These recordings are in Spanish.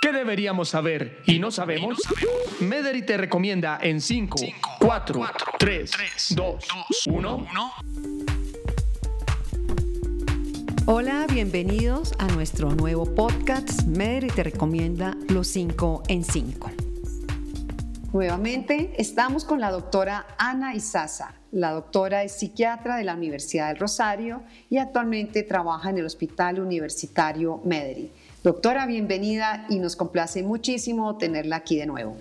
¿Qué deberíamos saber y no sabemos? Mederi te recomienda en 5, 4, 3, 2, 1. Hola, bienvenidos a nuestro nuevo podcast. Mederi te recomienda los 5 en 5. Nuevamente estamos con la doctora Ana Isaza. La doctora es psiquiatra de la Universidad del Rosario y actualmente trabaja en el Hospital Universitario Mederi. Doctora, bienvenida y nos complace muchísimo tenerla aquí de nuevo.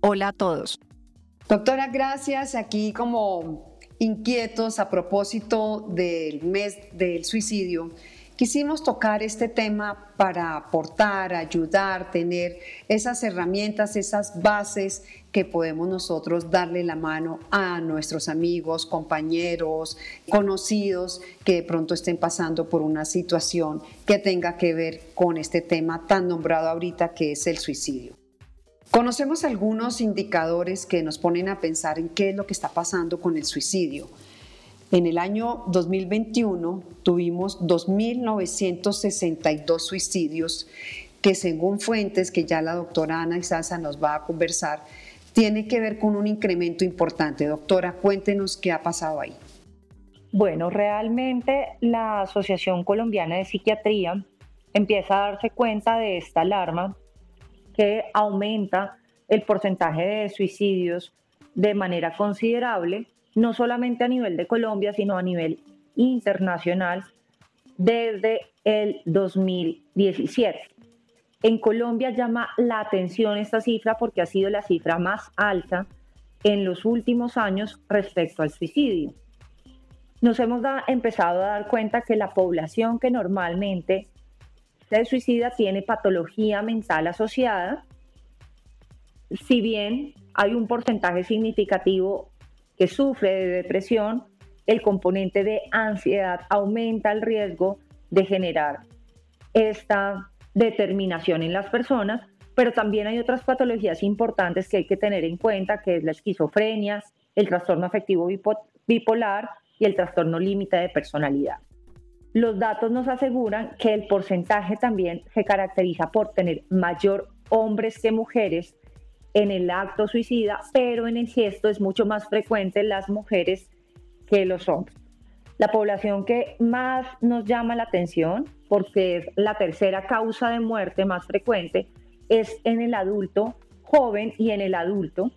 Hola a todos. Doctora, gracias. Aquí como inquietos a propósito del mes del suicidio, Quisimos tocar este tema para aportar, ayudar, tener esas herramientas, esas bases que podemos nosotros darle la mano a nuestros amigos, compañeros, conocidos que de pronto estén pasando por una situación que tenga que ver con este tema tan nombrado ahorita que es el suicidio. Conocemos algunos indicadores que nos ponen a pensar en qué es lo que está pasando con el suicidio. En el año 2021 tuvimos 2.962 suicidios que según fuentes que ya la doctora Ana Isaza nos va a conversar, tiene que ver con un incremento importante. Doctora, cuéntenos qué ha pasado ahí. Bueno, realmente la Asociación Colombiana de Psiquiatría empieza a darse cuenta de esta alarma que aumenta el porcentaje de suicidios de manera considerable no solamente a nivel de Colombia, sino a nivel internacional desde el 2017. En Colombia llama la atención esta cifra porque ha sido la cifra más alta en los últimos años respecto al suicidio. Nos hemos empezado a dar cuenta que la población que normalmente se suicida tiene patología mental asociada, si bien hay un porcentaje significativo que sufre de depresión, el componente de ansiedad aumenta el riesgo de generar esta determinación en las personas, pero también hay otras patologías importantes que hay que tener en cuenta, que es la esquizofrenia, el trastorno afectivo bipolar y el trastorno límite de personalidad. Los datos nos aseguran que el porcentaje también se caracteriza por tener mayor hombres que mujeres en el acto suicida, pero en el gesto es mucho más frecuente en las mujeres que los hombres. La población que más nos llama la atención, porque es la tercera causa de muerte más frecuente, es en el adulto joven y en el adulto,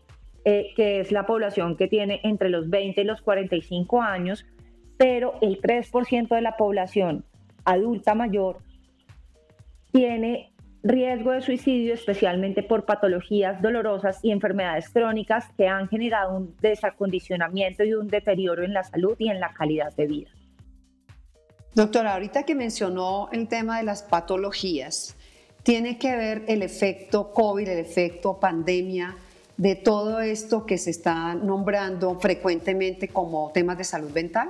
eh, que es la población que tiene entre los 20 y los 45 años, pero el 3% de la población adulta mayor tiene riesgo de suicidio, especialmente por patologías dolorosas y enfermedades crónicas que han generado un desacondicionamiento y un deterioro en la salud y en la calidad de vida. Doctora, ahorita que mencionó el tema de las patologías, ¿tiene que ver el efecto COVID, el efecto pandemia, de todo esto que se está nombrando frecuentemente como temas de salud mental?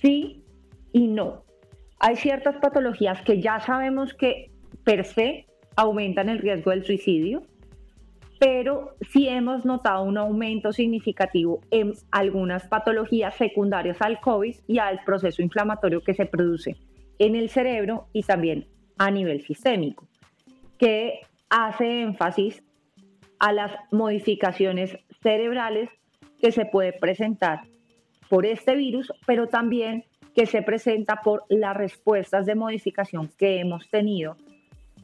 Sí y no. Hay ciertas patologías que ya sabemos que per se aumentan el riesgo del suicidio, pero sí hemos notado un aumento significativo en algunas patologías secundarias al COVID y al proceso inflamatorio que se produce en el cerebro y también a nivel sistémico, que hace énfasis a las modificaciones cerebrales que se puede presentar por este virus, pero también que se presenta por las respuestas de modificación que hemos tenido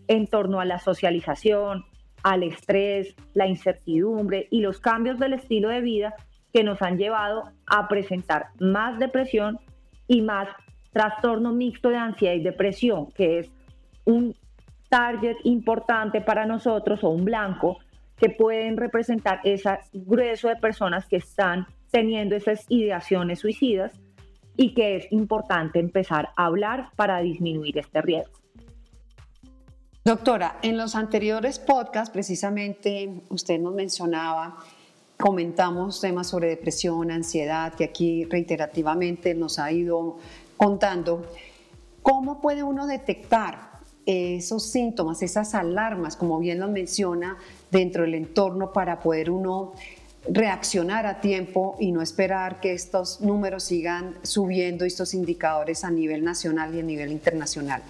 en torno a la socialización, al estrés, la incertidumbre y los cambios del estilo de vida que nos han llevado a presentar más depresión y más trastorno mixto de ansiedad y depresión, que es un target importante para nosotros o un blanco que pueden representar ese grueso de personas que están teniendo esas ideaciones suicidas y que es importante empezar a hablar para disminuir este riesgo. Doctora, en los anteriores podcasts, precisamente usted nos mencionaba, comentamos temas sobre depresión, ansiedad, que aquí reiterativamente nos ha ido contando. ¿Cómo puede uno detectar esos síntomas, esas alarmas, como bien lo menciona, dentro del entorno para poder uno reaccionar a tiempo y no esperar que estos números sigan subiendo, estos indicadores a nivel nacional y a nivel internacional?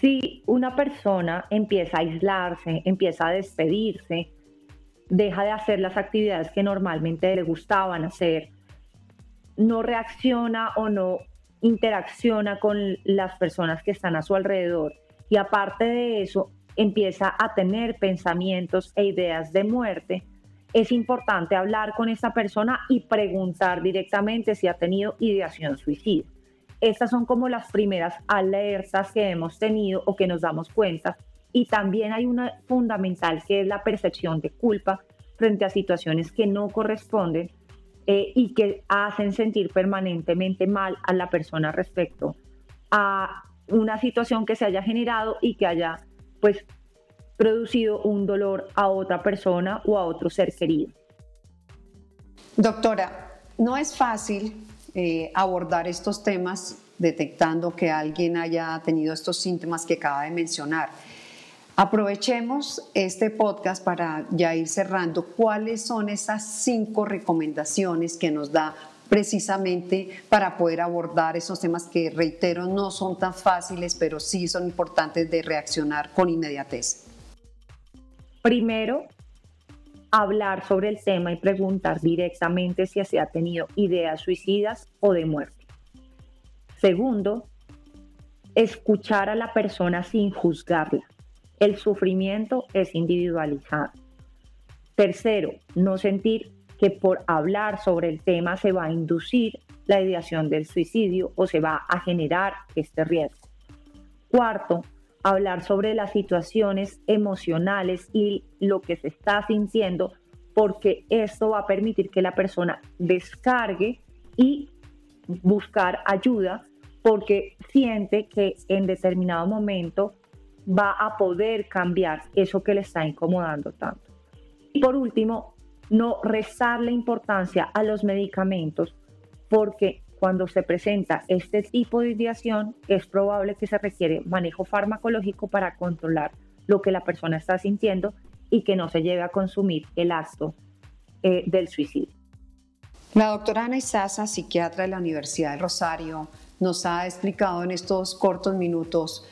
Si una persona empieza a aislarse, empieza a despedirse, deja de hacer las actividades que normalmente le gustaban hacer, no reacciona o no interacciona con las personas que están a su alrededor y aparte de eso empieza a tener pensamientos e ideas de muerte, es importante hablar con esta persona y preguntar directamente si ha tenido ideación suicida. Estas son como las primeras alertas que hemos tenido o que nos damos cuenta. Y también hay una fundamental que es la percepción de culpa frente a situaciones que no corresponden eh, y que hacen sentir permanentemente mal a la persona respecto a una situación que se haya generado y que haya pues producido un dolor a otra persona o a otro ser querido. Doctora, no es fácil eh, abordar estos temas detectando que alguien haya tenido estos síntomas que acaba de mencionar. Aprovechemos este podcast para ya ir cerrando. ¿Cuáles son esas cinco recomendaciones que nos da precisamente para poder abordar esos temas que, reitero, no son tan fáciles, pero sí son importantes de reaccionar con inmediatez? Primero, hablar sobre el tema y preguntar directamente si se ha tenido ideas suicidas o de muerte. Segundo, escuchar a la persona sin juzgarla el sufrimiento es individualizado. Tercero, no sentir que por hablar sobre el tema se va a inducir la ideación del suicidio o se va a generar este riesgo. Cuarto, hablar sobre las situaciones emocionales y lo que se está sintiendo porque esto va a permitir que la persona descargue y buscar ayuda porque siente que en determinado momento va a poder cambiar eso que le está incomodando tanto. Y por último, no la importancia a los medicamentos porque cuando se presenta este tipo de ideación es probable que se requiere manejo farmacológico para controlar lo que la persona está sintiendo y que no se lleve a consumir el acto eh, del suicidio. La doctora Ana Isaza, psiquiatra de la Universidad de Rosario, nos ha explicado en estos cortos minutos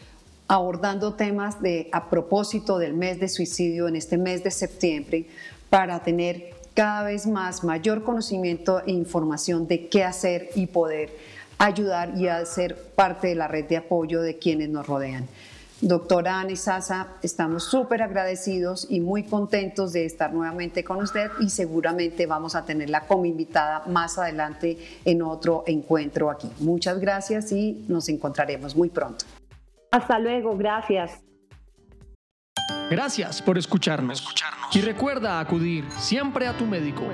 abordando temas de a propósito del mes de suicidio en este mes de septiembre para tener cada vez más mayor conocimiento e información de qué hacer y poder ayudar y ser parte de la red de apoyo de quienes nos rodean. Doctora Ana Sasa, estamos súper agradecidos y muy contentos de estar nuevamente con usted y seguramente vamos a tenerla como invitada más adelante en otro encuentro aquí. Muchas gracias y nos encontraremos muy pronto. Hasta luego, gracias. Gracias por escucharnos. Y recuerda acudir siempre a tu médico.